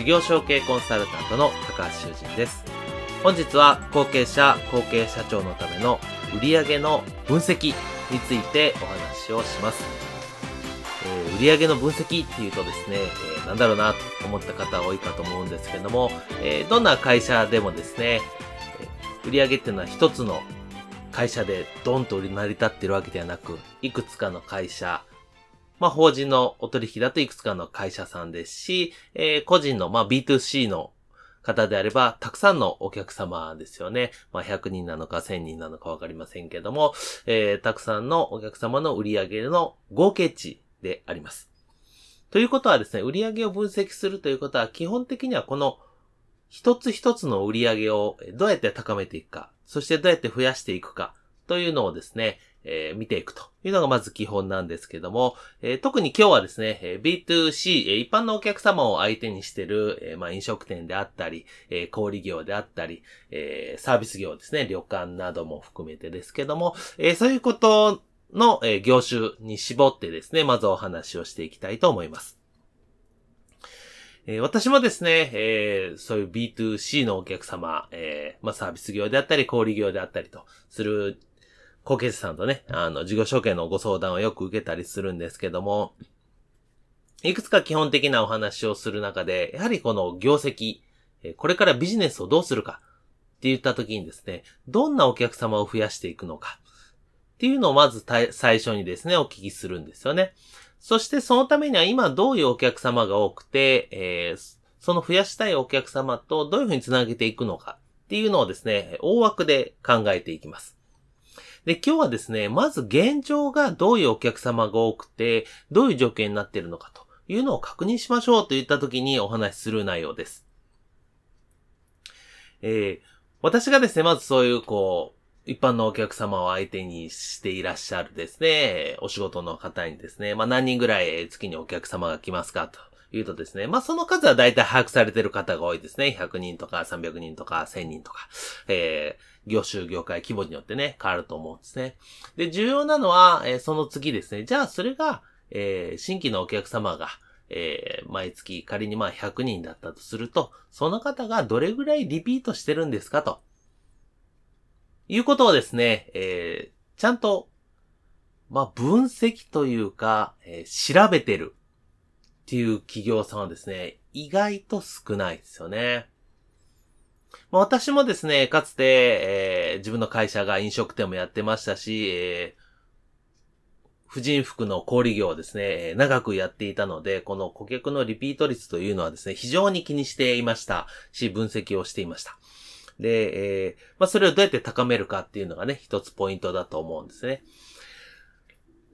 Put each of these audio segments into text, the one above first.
事業承継コンサルタントの高橋修人です。本日は後継者、後継社長のための売上の分析についてお話をします。えー、売上の分析っていうとですね、えー、なんだろうなと思った方多いかと思うんですけども、えー、どんな会社でもですね、え売上っていうのは一つの会社でドンと売り成り立ってるわけではなく、いくつかの会社、まあ、法人のお取引だといくつかの会社さんですし、えー、個人の、まあ、B2C の方であれば、たくさんのお客様ですよね。まあ、100人なのか1000人なのかわかりませんけども、えー、たくさんのお客様の売上の合計値であります。ということはですね、売上を分析するということは、基本的にはこの一つ一つの売上をどうやって高めていくか、そしてどうやって増やしていくか、というのをですね、えー、見ていくというのがまず基本なんですけども、えー、特に今日はですね、え B2C、え一般のお客様を相手にしている、えまあ、飲食店であったり、え小売業であったり、えサービス業ですね、旅館なども含めてですけども、えそういうことの、え業種に絞ってですね、まずお話をしていきたいと思います。え、私もですね、えー、そういう B2C のお客様、えー、まあ、サービス業であったり、小売業であったりとする後継者さんとね、あの、事業承継のご相談をよく受けたりするんですけども、いくつか基本的なお話をする中で、やはりこの業績、これからビジネスをどうするかって言った時にですね、どんなお客様を増やしていくのかっていうのをまず最初にですね、お聞きするんですよね。そしてそのためには今どういうお客様が多くて、えー、その増やしたいお客様とどういうふうにつなげていくのかっていうのをですね、大枠で考えていきます。で、今日はですね、まず現状がどういうお客様が多くて、どういう状況になっているのかというのを確認しましょうといった時にお話しする内容です。えー、私がですね、まずそういう、こう、一般のお客様を相手にしていらっしゃるですね、お仕事の方にですね、まあ何人ぐらい月にお客様が来ますかというとですね、まあその数は大体把握されてる方が多いですね。100人とか300人とか1000人とか、えー、業種、業界規模によってね、変わると思うんですね。で、重要なのは、えー、その次ですね。じゃあそれが、えー、新規のお客様が、えー、毎月仮にまあ100人だったとすると、その方がどれぐらいリピートしてるんですかと。いうことをですね、えー、ちゃんと、まあ、分析というか、えー、調べてるっていう企業さんはですね、意外と少ないですよね。まあ、私もですね、かつて、えー、自分の会社が飲食店もやってましたし、えー、婦人服の小売業をですね、長くやっていたので、この顧客のリピート率というのはですね、非常に気にしていましたし、分析をしていました。で、えー、まあ、それをどうやって高めるかっていうのがね、一つポイントだと思うんですね。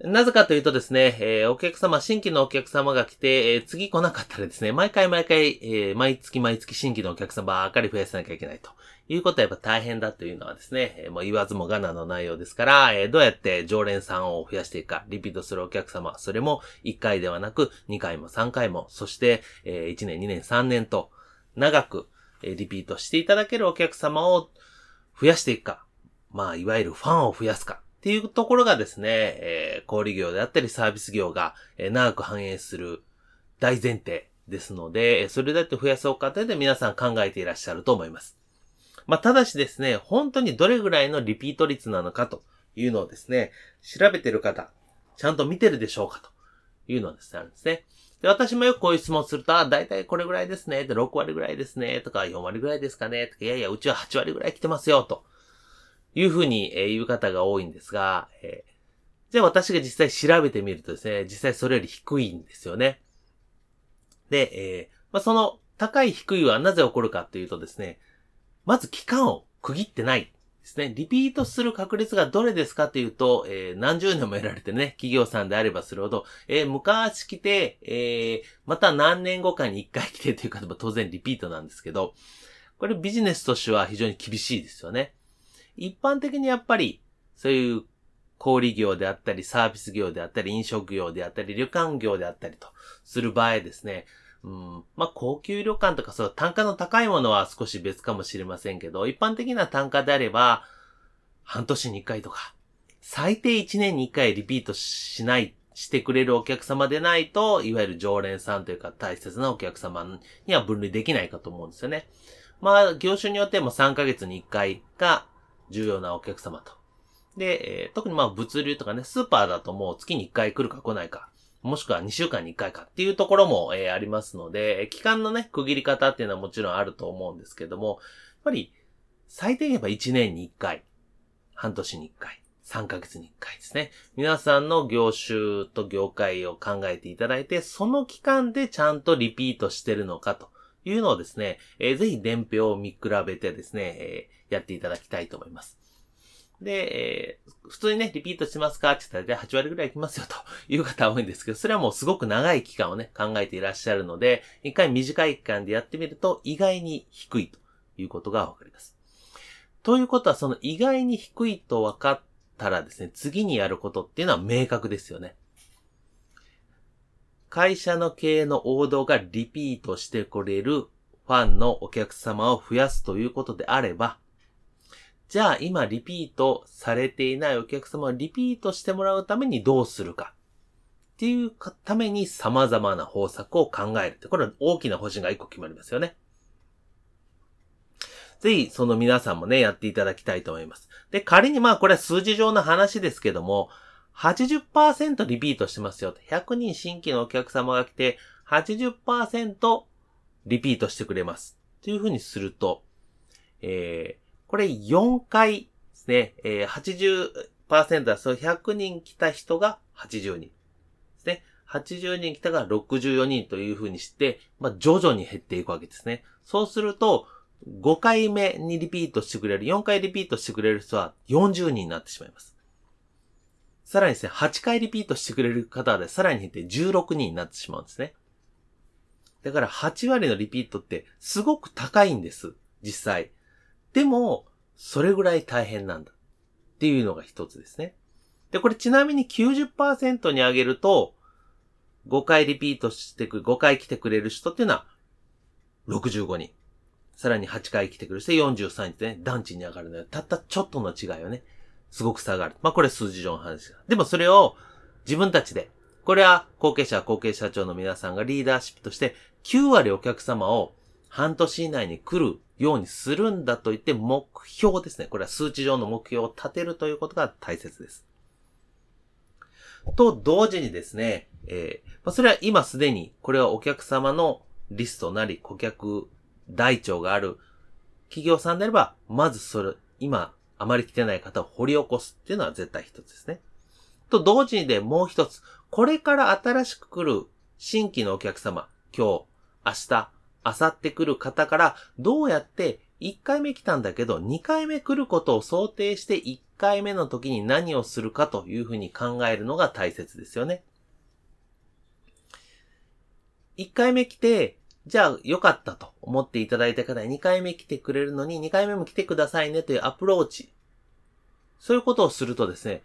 なぜかというとですね、えー、お客様、新規のお客様が来て、えー、次来なかったらですね、毎回毎回、えー、毎月毎月新規のお客様ばっかり増やさなきゃいけないと。いうことはやっぱ大変だというのはですね、えー、もう言わずもがなの内容ですから、えー、どうやって常連さんを増やしていくか、リピートするお客様、それも1回ではなく2回も3回も、そして、えー、1年、2年、3年と長く、えー、リピートしていただけるお客様を増やしていくか、まあ、いわゆるファンを増やすか、っていうところがですね、えー、小売業であったりサービス業が、えー、長く反映する大前提ですので、それだって増やそうかってで皆さん考えていらっしゃると思います。まあ、ただしですね、本当にどれぐらいのリピート率なのかというのをですね、調べてる方、ちゃんと見てるでしょうかというのですね、あるんですね。で、私もよくこういう質問すると、あ、だいたいこれぐらいですね、で、6割ぐらいですね、とか、4割ぐらいですかね、とか、いやいや、うちは8割ぐらい来てますよ、と。いうふうに、え言う方が多いんですが、え、じゃあ私が実際調べてみるとですね、実際それより低いんですよね。で、え、まあ、その高い低いはなぜ起こるかっていうとですね、まず期間を区切ってないですね。リピートする確率がどれですかっていうと、えー、何十年も得られてね、企業さんであればするほど、えー、昔来て、えー、また何年後かに一回来てという方も当然リピートなんですけど、これビジネスとしては非常に厳しいですよね。一般的にやっぱり、そういう小売業であったり、サービス業であったり、飲食業であったり、旅館業であったりとする場合ですね、うん、まあ、高級旅館とかそう単価の高いものは少し別かもしれませんけど、一般的な単価であれば、半年に一回とか、最低一年に一回リピートしない、してくれるお客様でないと、いわゆる常連さんというか大切なお客様には分類できないかと思うんですよね。まあ、業種によっても3ヶ月に1回が重要なお客様と。で、えー、特にまあ物流とかね、スーパーだともう月に1回来るか来ないか。もしくは2週間に1回かっていうところも、えー、ありますので、期間のね、区切り方っていうのはもちろんあると思うんですけども、やっぱり、最低限やっぱ1年に1回、半年に1回、3ヶ月に1回ですね。皆さんの業種と業界を考えていただいて、その期間でちゃんとリピートしてるのかというのをですね、えー、ぜひ伝票を見比べてですね、えー、やっていただきたいと思います。で、えー、普通にね、リピートしますか？って言ったら、8割ぐらいいきますよという方多いんですけど、それはもうすごく長い期間をね、考えていらっしゃるので、一回短い期間でやってみると、意外に低いということがわかります。ということは、その意外に低いと分かったらですね、次にやることっていうのは明確ですよね。会社の経営の王道がリピートしてくれるファンのお客様を増やすということであれば、じゃあ今リピートされていないお客様をリピートしてもらうためにどうするか。っていうために様々な方策を考えるって。これは大きな方針が一個決まりますよね。ぜひ、その皆さんもね、やっていただきたいと思います。で、仮にまあこれは数字上の話ですけども、80%リピートしてますよ。100人新規のお客様が来て、80%リピートしてくれます。というふうにすると、えー、これ4回ですね、えー、80%はそう100人来た人が80人ですね。80人来たが64人というふうにして、まあ、徐々に減っていくわけですね。そうすると、5回目にリピートしてくれる、4回リピートしてくれる人は40人になってしまいます。さらにですね、8回リピートしてくれる方でさらに減って16人になってしまうんですね。だから8割のリピートってすごく高いんです。実際。でも、それぐらい大変なんだ。っていうのが一つですね。で、これちなみに90%に上げると、5回リピートしてく、5回来てくれる人っていうのは、65人。さらに8回来てくる人43人でね、団地に上がるのよ。たったちょっとの違いをね、すごく下がる。まあ、これ数字上の話だ。でもそれを自分たちで、これは後継者、後継社長の皆さんがリーダーシップとして9割お客様を半年以内に来るようにするんだと言って目標ですね。これは数値上の目標を立てるということが大切です。と同時にですね、えー、まあ、それは今すでに、これはお客様のリストなり顧客台帳がある企業さんであれば、まずそれ、今あまり来てない方を掘り起こすっていうのは絶対一つですね。と同時にでもう一つ、これから新しく来る新規のお客様、今日、明日、あさってくる方からどうやって1回目来たんだけど2回目来ることを想定して1回目の時に何をするかというふうに考えるのが大切ですよね。1回目来て、じゃあ良かったと思っていただいた方に2回目来てくれるのに2回目も来てくださいねというアプローチ。そういうことをするとですね、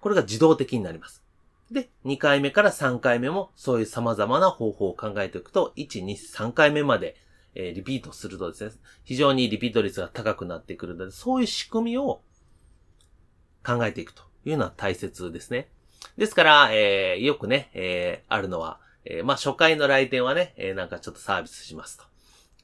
これが自動的になります。で、2回目から3回目もそういう様々な方法を考えていくと、1、2、3回目まで、えー、リピートするとですね、非常にリピート率が高くなってくるので、そういう仕組みを考えていくというのは大切ですね。ですから、えー、よくね、えー、あるのは、え、まあ、初回の来店はね、え、なんかちょっとサービスしますと。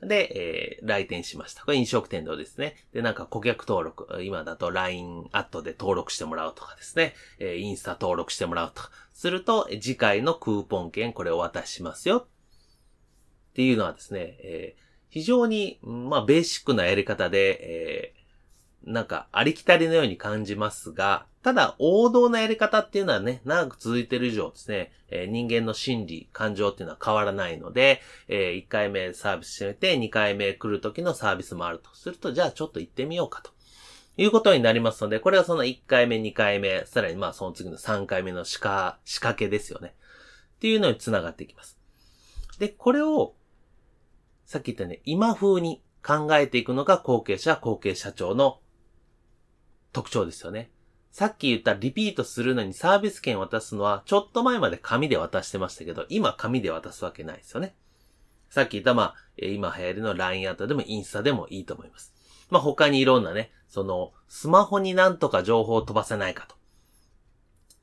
で、えー、来店しました。これ飲食店のですね。で、なんか顧客登録、今だと LINE アットで登録してもらうとかですね。えー、インスタ登録してもらうとか。すると、次回のクーポン券これお渡ししますよ。っていうのはですね、えー、非常に、まあ、ベーシックなやり方で、え、なんかありきたりのように感じますが、ただ王道なやり方っていうのはね、長く続いてる以上ですね、えー、人間の心理、感情っていうのは変わらないので、えー、1回目サービスしてみて、2回目来る時のサービスもあると。すると、じゃあちょっと行ってみようかと。いうことになりますので、これはその1回目、2回目、さらにまあその次の3回目の仕掛仕掛けですよね。っていうのに繋がっていきます。で、これを、さっき言ったね、今風に考えていくのが後継者、後継社長の特徴ですよね。さっき言ったリピートするのにサービス券渡すのは、ちょっと前まで紙で渡してましたけど、今紙で渡すわけないですよね。さっき言った、まあ、今流行りの LINE アートでもインスタでもいいと思います。まあ、他にいろんなね、その、スマホになんとか情報を飛ばせないかと。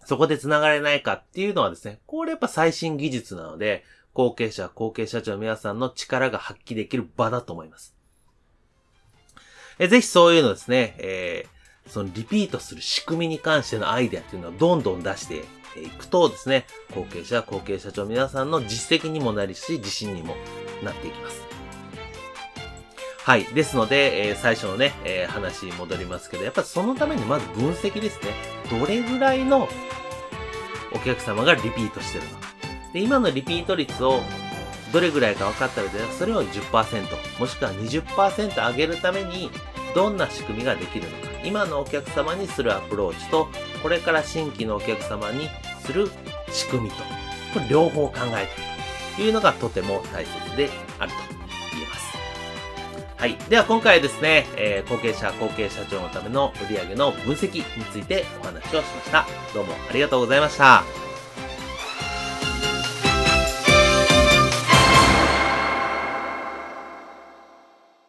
そこで繋がれないかっていうのはですね、これやっぱ最新技術なので、後継者、後継社長の皆さんの力が発揮できる場だと思います。えぜひそういうのですね、えー、そのリピートする仕組みに関してのアイデアっていうのをどんどん出していくとですね、後継者、後継社長皆さんの実績にもなるし、自信にもなっていきます。はい。ですので、えー、最初のね、えー、話に戻りますけど、やっぱりそのためにまず分析ですね。どれぐらいのお客様がリピートしてるのか。で、今のリピート率をどれぐらいか分かったので、それを10%、もしくは20%上げるために、どんな仕組みができるのか。今のお客様にするアプローチと、これから新規のお客様にする仕組みと、これ両方考えているというのがとても大切であると言えます。はい。では今回ですね、えー、後継者、後継社長のための売上の分析についてお話をしました。どうもありがとうございました。